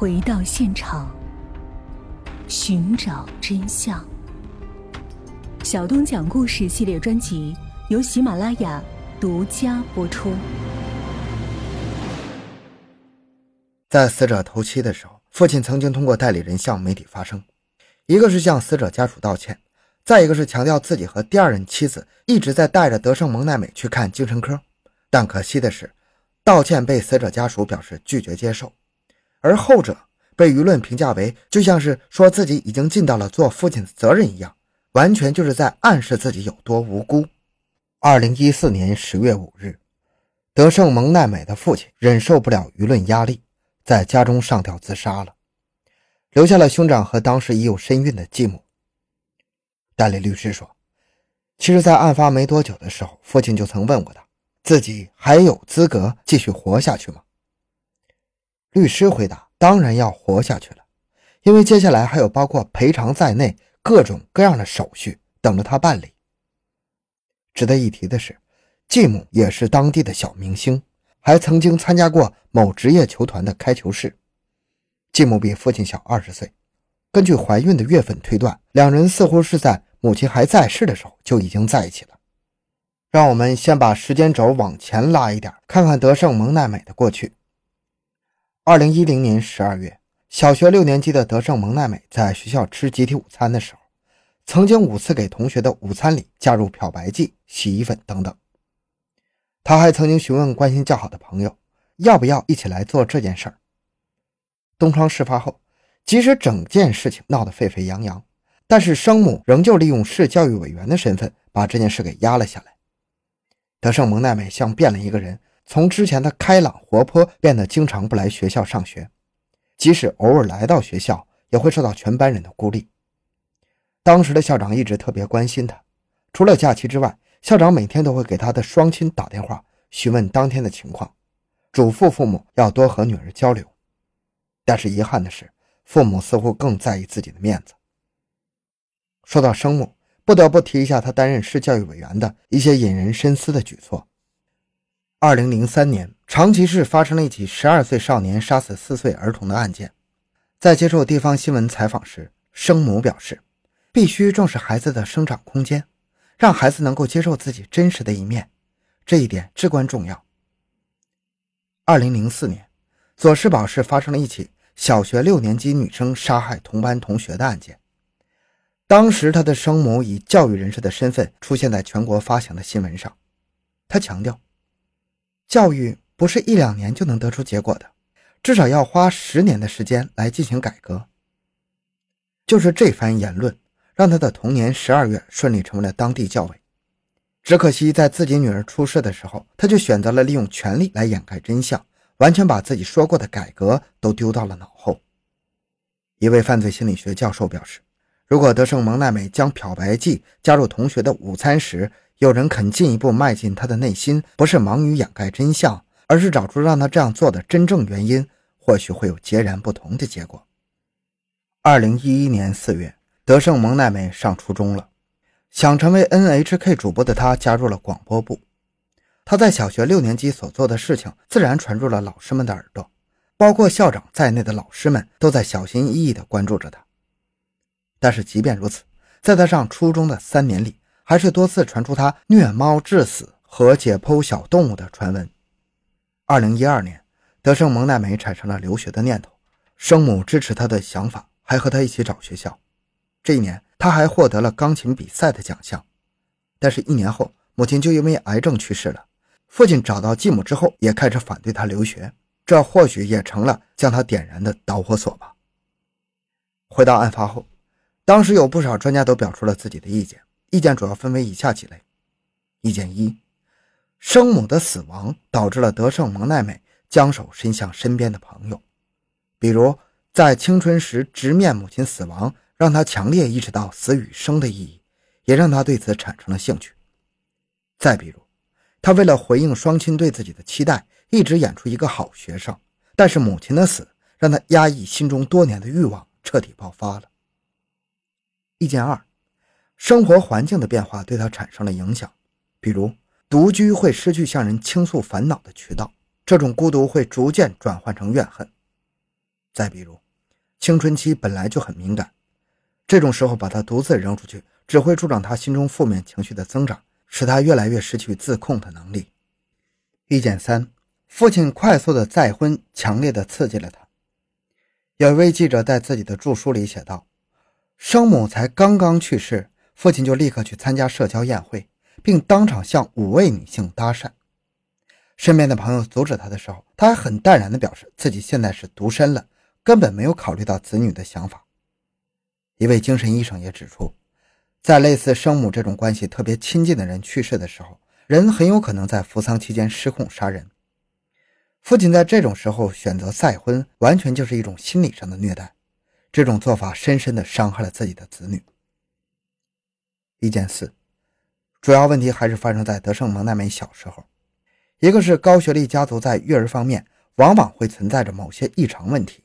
回到现场，寻找真相。小东讲故事系列专辑由喜马拉雅独家播出。在死者头七的时候，父亲曾经通过代理人向媒体发声，一个是向死者家属道歉，再一个是强调自己和第二任妻子一直在带着德胜蒙奈美去看精神科。但可惜的是，道歉被死者家属表示拒绝接受。而后者被舆论评价为，就像是说自己已经尽到了做父亲的责任一样，完全就是在暗示自己有多无辜。二零一四年十月五日，德胜蒙奈美的父亲忍受不了舆论压力，在家中上吊自杀了，留下了兄长和当时已有身孕的继母。代理律师说，其实，在案发没多久的时候，父亲就曾问过他，自己还有资格继续活下去吗？律师回答：“当然要活下去了，因为接下来还有包括赔偿在内各种各样的手续等着他办理。”值得一提的是，继母也是当地的小明星，还曾经参加过某职业球团的开球式。继母比父亲小二十岁，根据怀孕的月份推断，两人似乎是在母亲还在世的时候就已经在一起了。让我们先把时间轴往前拉一点，看看德胜蒙奈美的过去。二零一零年十二月，小学六年级的德胜蒙奈美在学校吃集体午餐的时候，曾经五次给同学的午餐里加入漂白剂、洗衣粉等等。他还曾经询问关系较好的朋友，要不要一起来做这件事儿。东窗事发后，即使整件事情闹得沸沸扬扬，但是生母仍旧利用市教育委员的身份把这件事给压了下来。德胜蒙奈美像变了一个人。从之前的开朗活泼变得经常不来学校上学，即使偶尔来到学校，也会受到全班人的孤立。当时的校长一直特别关心他，除了假期之外，校长每天都会给他的双亲打电话询问当天的情况，嘱咐父母要多和女儿交流。但是遗憾的是，父母似乎更在意自己的面子。说到生母，不得不提一下他担任市教育委员的一些引人深思的举措。二零零三年，长崎市发生了一起十二岁少年杀死四岁儿童的案件。在接受地方新闻采访时，生母表示，必须重视孩子的生长空间，让孩子能够接受自己真实的一面，这一点至关重要。二零零四年，佐世保市发生了一起小学六年级女生杀害同班同学的案件。当时，他的生母以教育人士的身份出现在全国发行的新闻上，他强调。教育不是一两年就能得出结果的，至少要花十年的时间来进行改革。就是这番言论，让他的童年十二月顺利成为了当地教委。只可惜，在自己女儿出事的时候，他就选择了利用权力来掩盖真相，完全把自己说过的改革都丢到了脑后。一位犯罪心理学教授表示，如果德胜蒙奈美将漂白剂加入同学的午餐时，有人肯进一步迈进他的内心，不是忙于掩盖真相，而是找出让他这样做的真正原因，或许会有截然不同的结果。二零一一年四月，德胜蒙奈美上初中了，想成为 NHK 主播的他加入了广播部。他在小学六年级所做的事情，自然传入了老师们的耳朵，包括校长在内的老师们都在小心翼翼地关注着他。但是即便如此，在他上初中的三年里，还是多次传出他虐猫致死和解剖小动物的传闻。二零一二年，德胜蒙奈美产生了留学的念头，生母支持他的想法，还和他一起找学校。这一年，他还获得了钢琴比赛的奖项。但是，一年后，母亲就因为癌症去世了。父亲找到继母之后，也开始反对他留学，这或许也成了将他点燃的导火索吧。回到案发后，当时有不少专家都表出了自己的意见。意见主要分为以下几类：意见一，生母的死亡导致了德胜蒙奈美将手伸向身边的朋友，比如在青春时直面母亲死亡，让他强烈意识到死与生的意义，也让他对此产生了兴趣；再比如，他为了回应双亲对自己的期待，一直演出一个好学生，但是母亲的死让他压抑心中多年的欲望彻底爆发了。意见二。生活环境的变化对他产生了影响，比如独居会失去向人倾诉烦恼的渠道，这种孤独会逐渐转换成怨恨。再比如，青春期本来就很敏感，这种时候把他独自扔出去，只会助长他心中负面情绪的增长，使他越来越失去自控的能力。意见三：父亲快速的再婚，强烈的刺激了他。有一位记者在自己的著书里写道：“生母才刚刚去世，父亲就立刻去参加社交宴会，并当场向五位女性搭讪。身边的朋友阻止他的时候，他还很淡然地表示自己现在是独身了。”根本没有考虑到子女的想法。一位精神医生也指出，在类似生母这种关系特别亲近的人去世的时候，人很有可能在服丧期间失控杀人。父亲在这种时候选择再婚，完全就是一种心理上的虐待。这种做法深深地伤害了自己的子女。意见四，主要问题还是发生在德胜蒙奈美小时候。一个是高学历家族在育儿方面往往会存在着某些异常问题。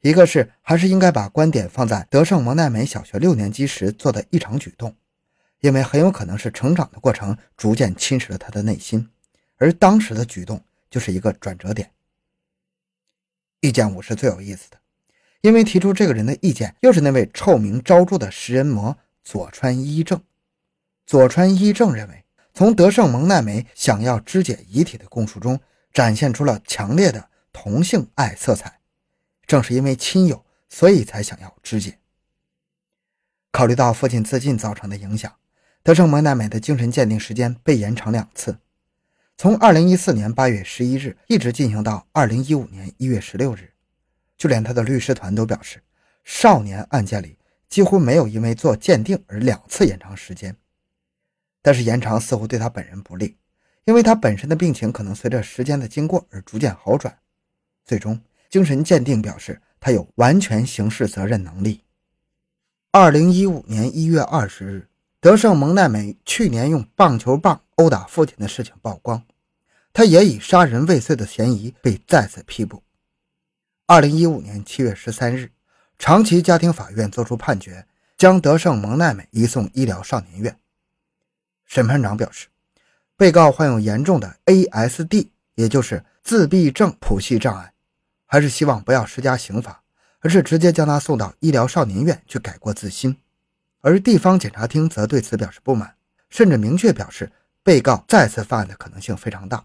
一个是还是应该把观点放在德胜蒙奈美小学六年级时做的异常举动，因为很有可能是成长的过程逐渐侵蚀了他的内心，而当时的举动就是一个转折点。意见五是最有意思的，因为提出这个人的意见又是那位臭名昭著的食人魔佐川一正。佐川一正认为，从德胜蒙奈美想要肢解遗体的供述中，展现出了强烈的同性爱色彩。正是因为亲友，所以才想要肢解。考虑到父亲自尽造成的影响，德胜蒙奈美的精神鉴定时间被延长两次，从2014年8月11日一直进行到2015年1月16日。就连他的律师团都表示，少年案件里几乎没有因为做鉴定而两次延长时间。但是延长似乎对他本人不利，因为他本身的病情可能随着时间的经过而逐渐好转，最终。精神鉴定表示，他有完全刑事责任能力。二零一五年一月二十日，德胜蒙奈美去年用棒球棒殴打父亲的事情曝光，他也以杀人未遂的嫌疑被再次批捕。二零一五年七月十三日，长崎家庭法院作出判决，将德胜蒙奈美移送医疗少年院。审判长表示，被告患有严重的 ASD，也就是自闭症谱系障碍。还是希望不要施加刑罚，而是直接将他送到医疗少年院去改过自新。而地方检察厅则对此表示不满，甚至明确表示被告再次犯案的可能性非常大。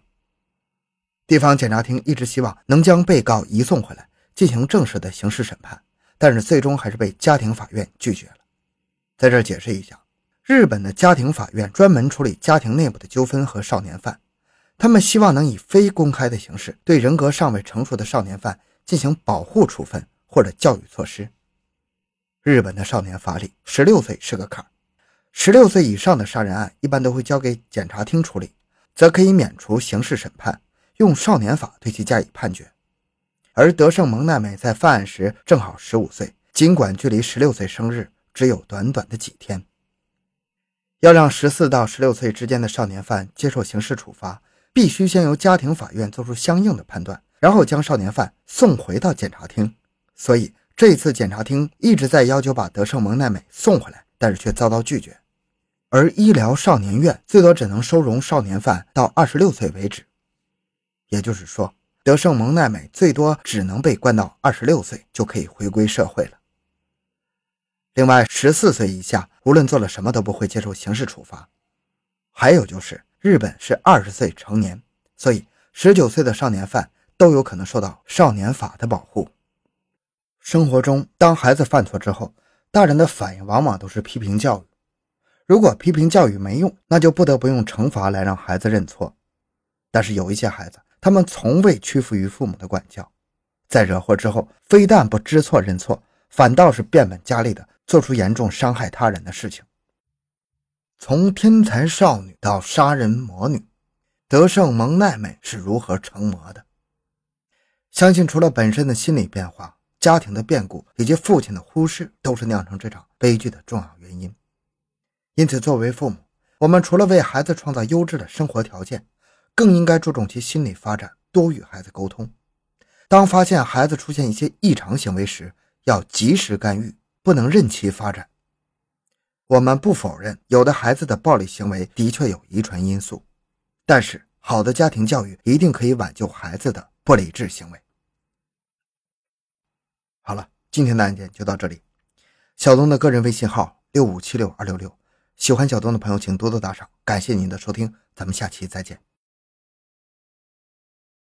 地方检察厅一直希望能将被告移送回来进行正式的刑事审判，但是最终还是被家庭法院拒绝了。在这解释一下，日本的家庭法院专门处理家庭内部的纠纷和少年犯。他们希望能以非公开的形式对人格尚未成熟的少年犯进行保护处分或者教育措施。日本的少年法里，十六岁是个坎儿，十六岁以上的杀人案一般都会交给检察厅处理，则可以免除刑事审判，用少年法对其加以判决。而德胜蒙奈美在犯案时正好十五岁，尽管距离十六岁生日只有短短的几天，要让十四到十六岁之间的少年犯接受刑事处罚。必须先由家庭法院做出相应的判断，然后将少年犯送回到检察厅。所以这次检察厅一直在要求把德胜蒙奈美送回来，但是却遭到拒绝。而医疗少年院最多只能收容少年犯到二十六岁为止，也就是说，德胜蒙奈美最多只能被关到二十六岁就可以回归社会了。另外，十四岁以下无论做了什么都不会接受刑事处罚。还有就是。日本是二十岁成年，所以十九岁的少年犯都有可能受到少年法的保护。生活中，当孩子犯错之后，大人的反应往往都是批评教育。如果批评教育没用，那就不得不用惩罚来让孩子认错。但是有一些孩子，他们从未屈服于父母的管教，在惹祸之后，非但不知错认错，反倒是变本加厉的做出严重伤害他人的事情。从天才少女到杀人魔女，德胜蒙奈美是如何成魔的？相信除了本身的心理变化、家庭的变故以及父亲的忽视，都是酿成这场悲剧的重要原因。因此，作为父母，我们除了为孩子创造优质的生活条件，更应该注重其心理发展，多与孩子沟通。当发现孩子出现一些异常行为时，要及时干预，不能任其发展。我们不否认，有的孩子的暴力行为的确有遗传因素，但是好的家庭教育一定可以挽救孩子的不理智行为。好了今天的案件就到这里。小东的个人微信号六五七六二六六，喜欢小东的朋友请多多打赏，感谢您的收听，咱们下期再见。